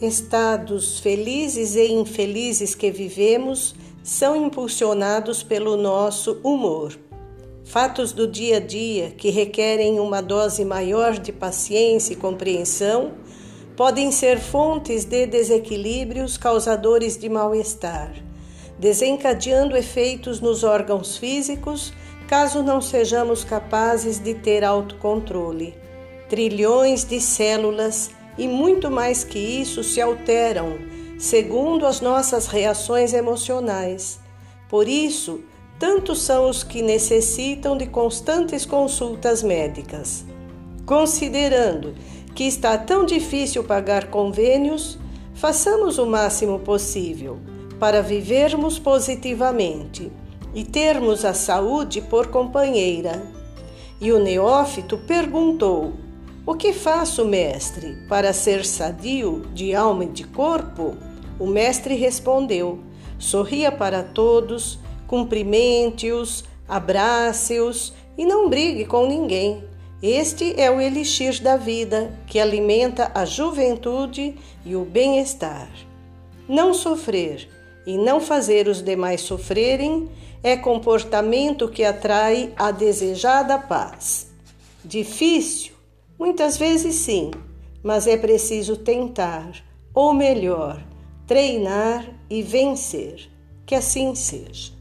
Estados felizes e infelizes que vivemos são impulsionados pelo nosso humor. Fatos do dia a dia que requerem uma dose maior de paciência e compreensão podem ser fontes de desequilíbrios causadores de mal-estar, desencadeando efeitos nos órgãos físicos caso não sejamos capazes de ter autocontrole. Trilhões de células e muito mais que isso se alteram segundo as nossas reações emocionais. Por isso, tantos são os que necessitam de constantes consultas médicas. Considerando que está tão difícil pagar convênios, façamos o máximo possível para vivermos positivamente e termos a saúde por companheira. E o neófito perguntou: o que faço, mestre, para ser sadio de alma e de corpo? O mestre respondeu: Sorria para todos, cumprimente-os, abrace-os e não brigue com ninguém. Este é o elixir da vida que alimenta a juventude e o bem-estar. Não sofrer e não fazer os demais sofrerem é comportamento que atrai a desejada paz. Difícil, Muitas vezes sim, mas é preciso tentar, ou melhor, treinar e vencer. Que assim seja.